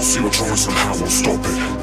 all see what choice and how we'll stop it.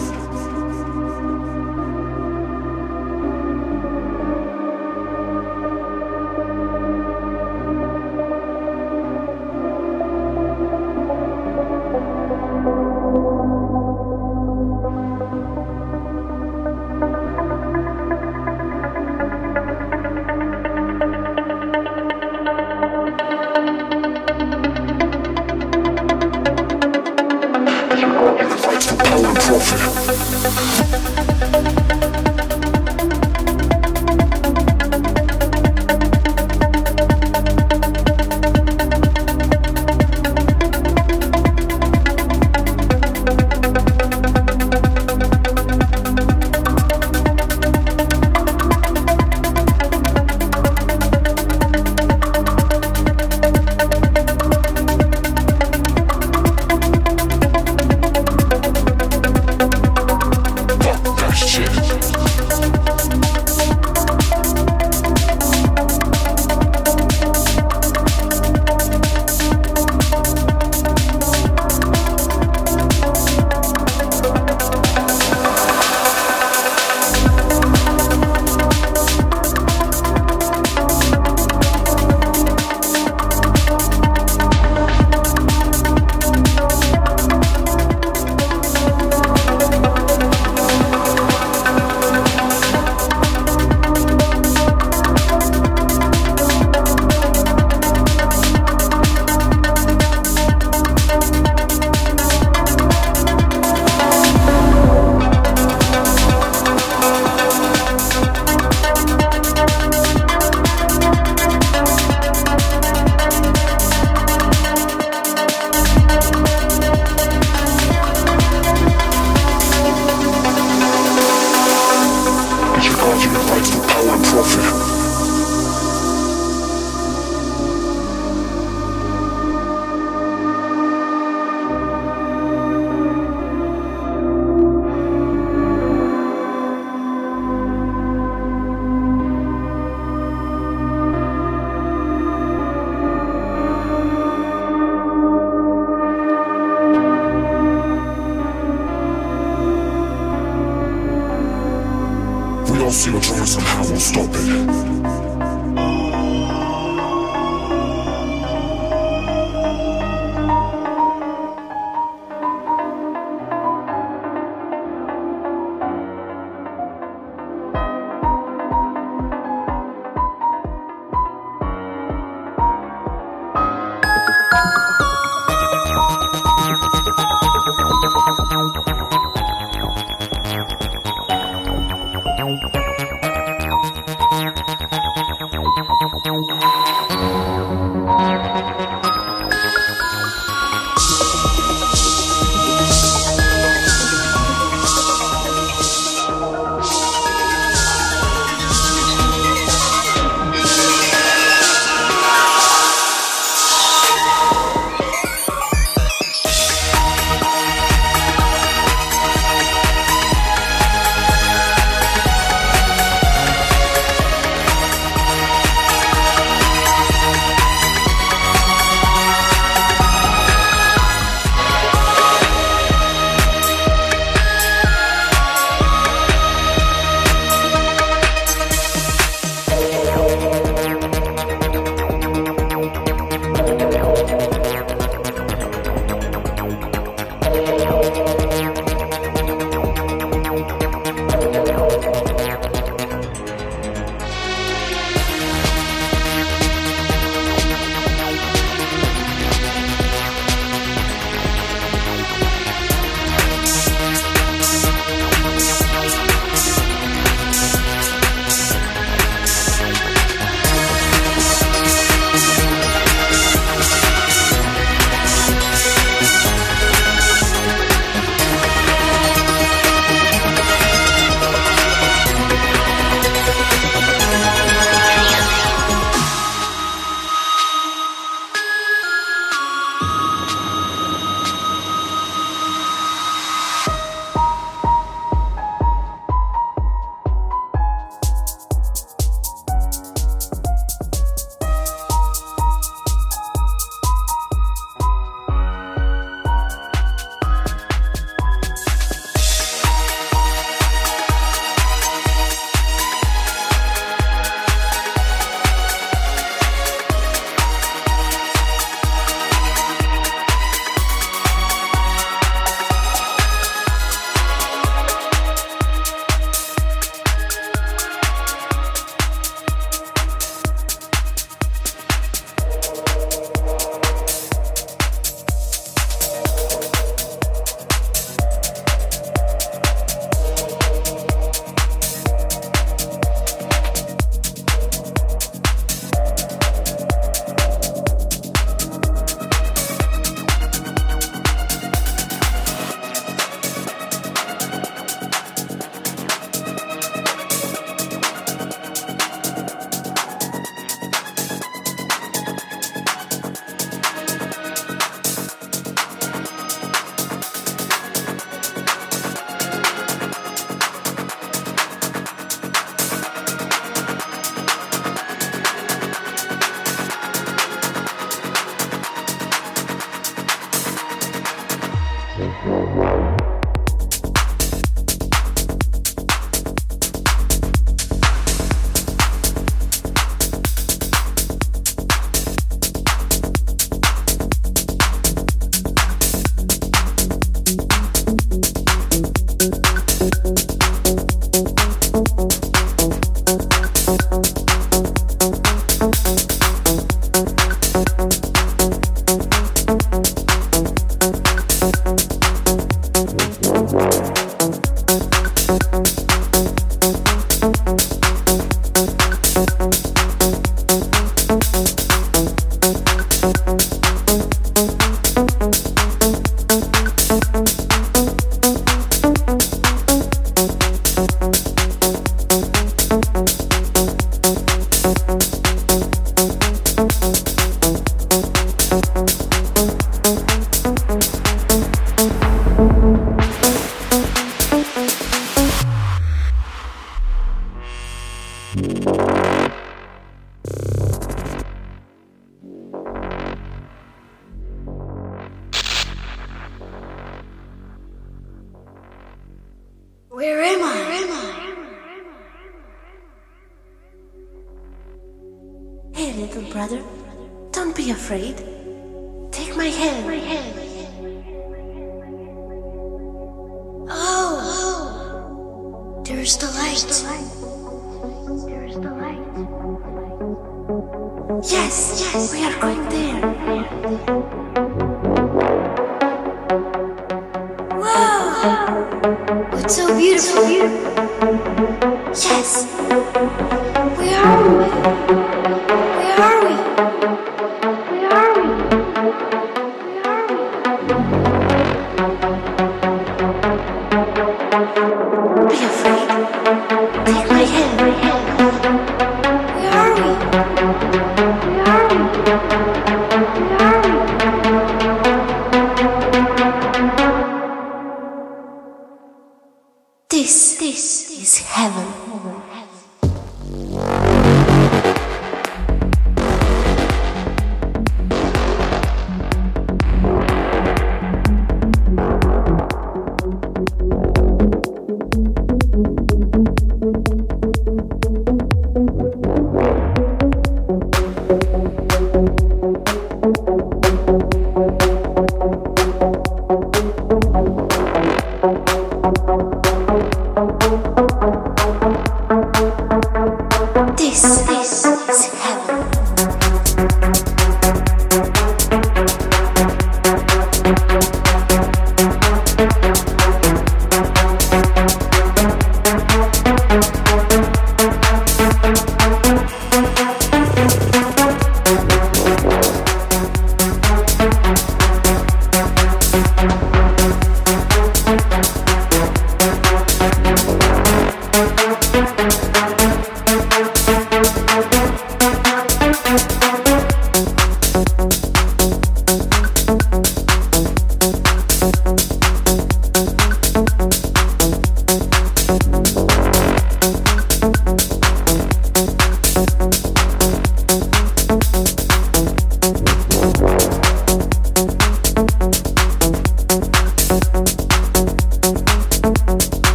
over.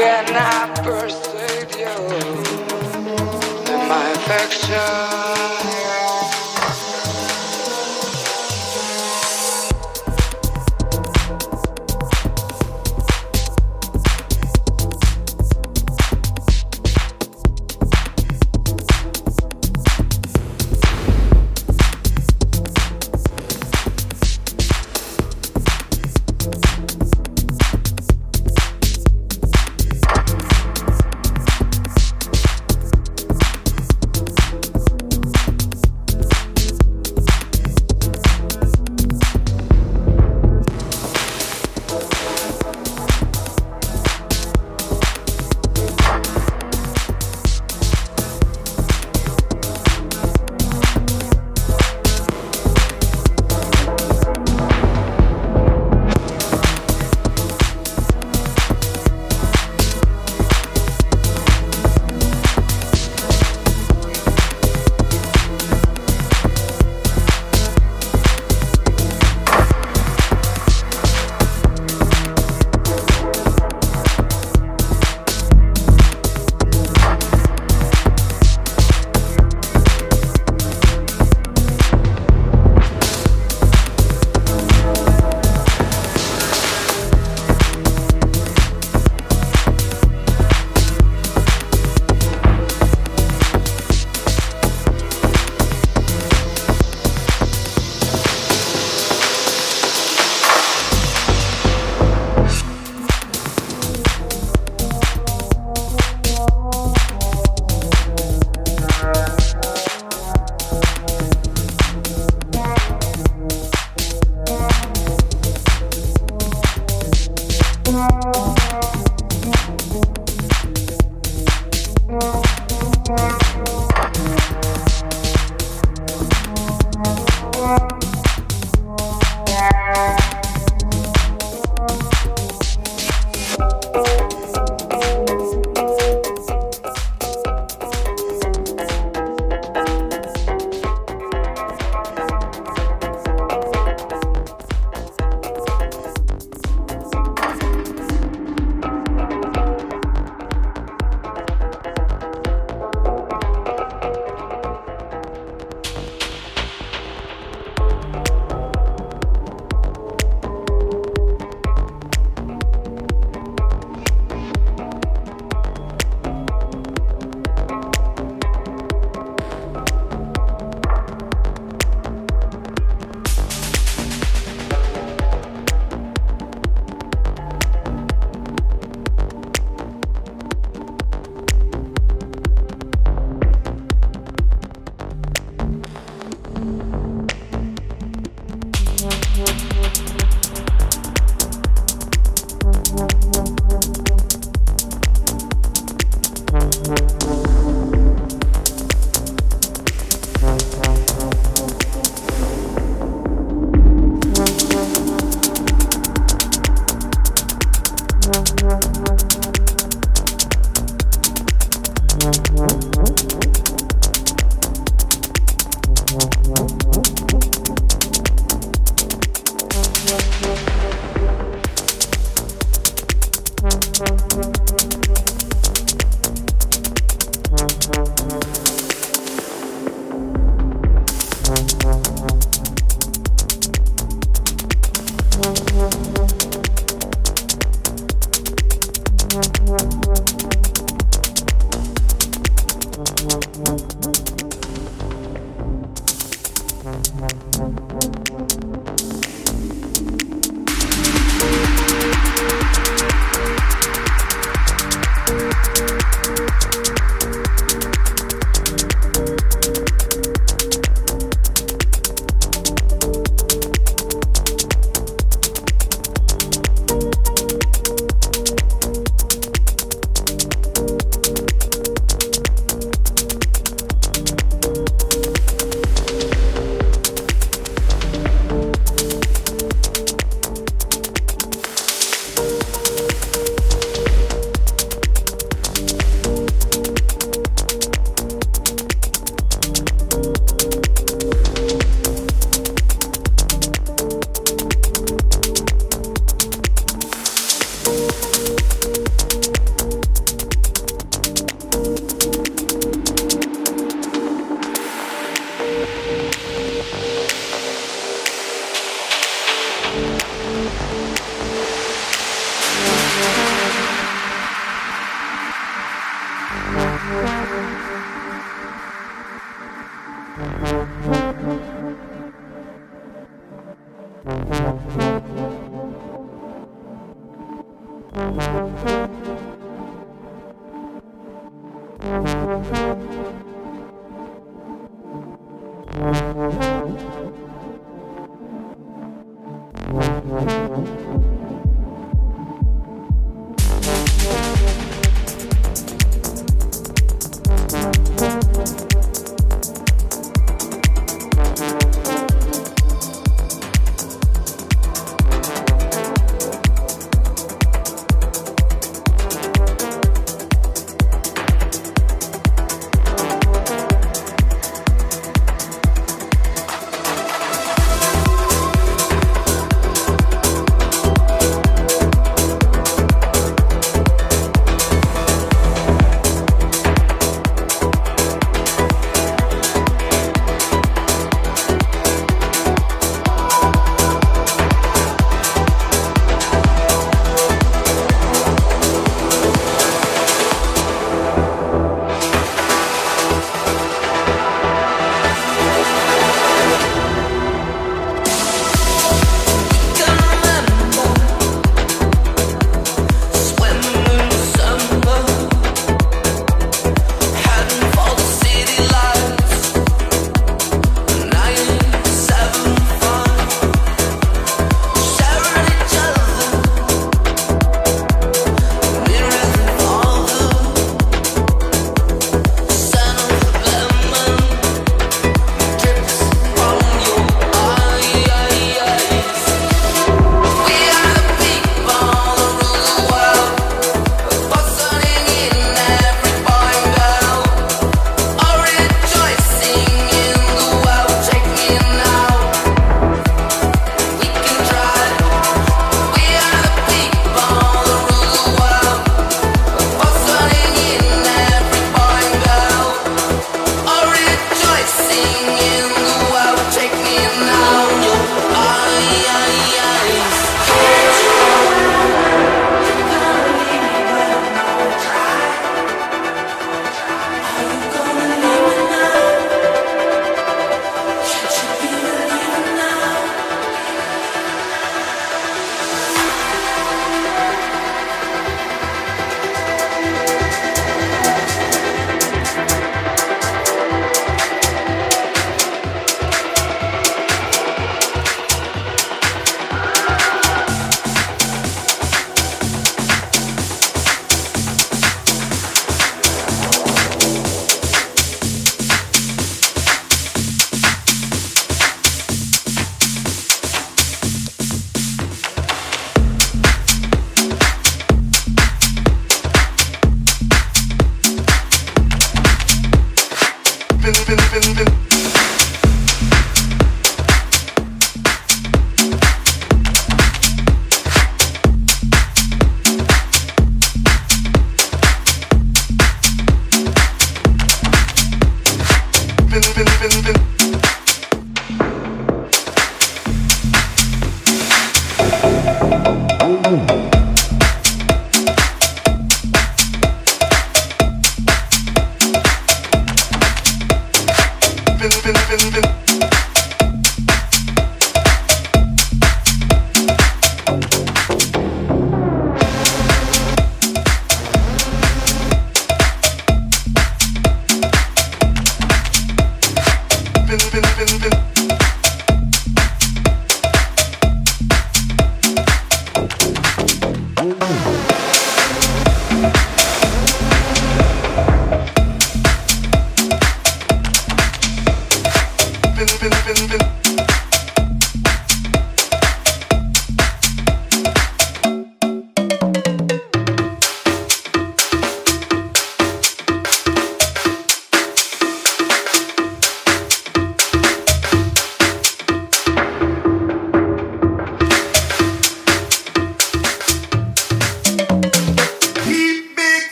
can I burst.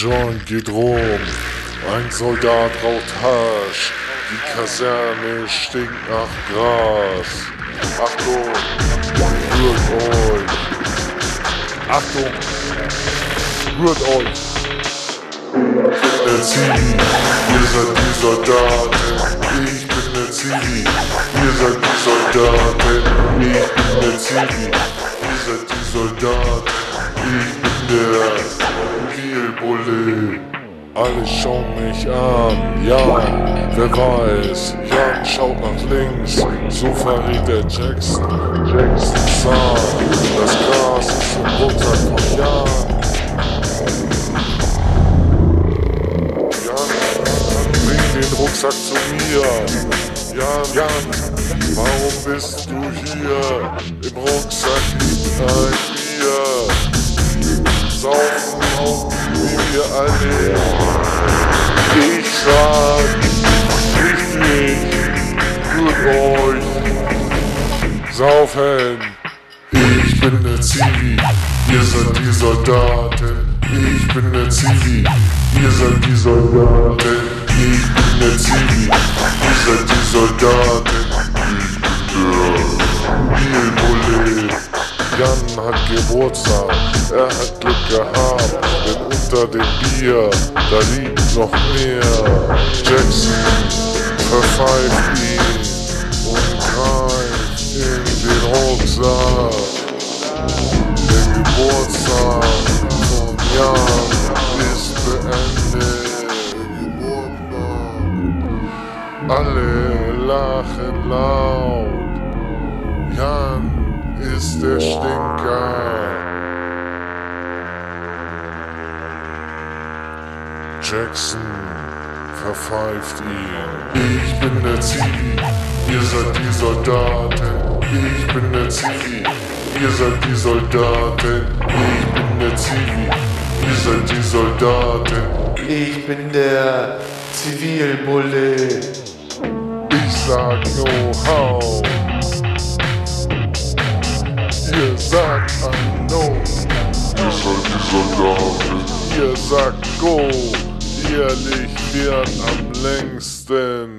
Joint geht rum, ein Soldat raucht Hasch, die Kaserne stinkt nach Gras. Achtung, rührt euch. Achtung, rührt euch. Der Zivi, ihr seid die Soldaten, ich bin der Zivi. Ihr seid die Soldaten, ich bin der Zivi. Ihr seid die Soldaten, ich bin der Zivilbulle. Alle schauen mich an, ja, wer weiß, Jan schaut nach links, so verrät der Jackson, Jackson sah, das Gras ist im Rucksack von Jan. Jan, bring den Rucksack zu mir. Jan, Jan, warum bist du hier? Im Rucksack liegt ein Bier. Saufen auch wir alle. Ich sag, richtig, für euch. Saufen, ich bin der Zivi, ihr seid die Soldaten. Ich bin der Zivi, ihr seid die Soldaten. Ich bin der Zivi, ihr seid die Soldaten. Jan hat Geburtstag, er hat Glück gehabt, denn unter dem Bier, da liegt noch mehr. Jackson verpfeift ihn und greift in den Rucksack. Der Geburtstag von Jan ist beendet. Alle lachen laut. Jan ist der Stinker. Jackson verpfeift ihn. Ich bin der Zivi, ihr seid die Soldaten. Ich bin der Zivi, ihr seid die Soldaten. Ich bin der Zivi, ihr seid die Soldaten. Ich bin der Zivilbulle. Ich sag Know-how. Ihr sagt Unknown. Ihr seid die Soldaten. Ihr sagt Go. Ehrlich wird am längsten.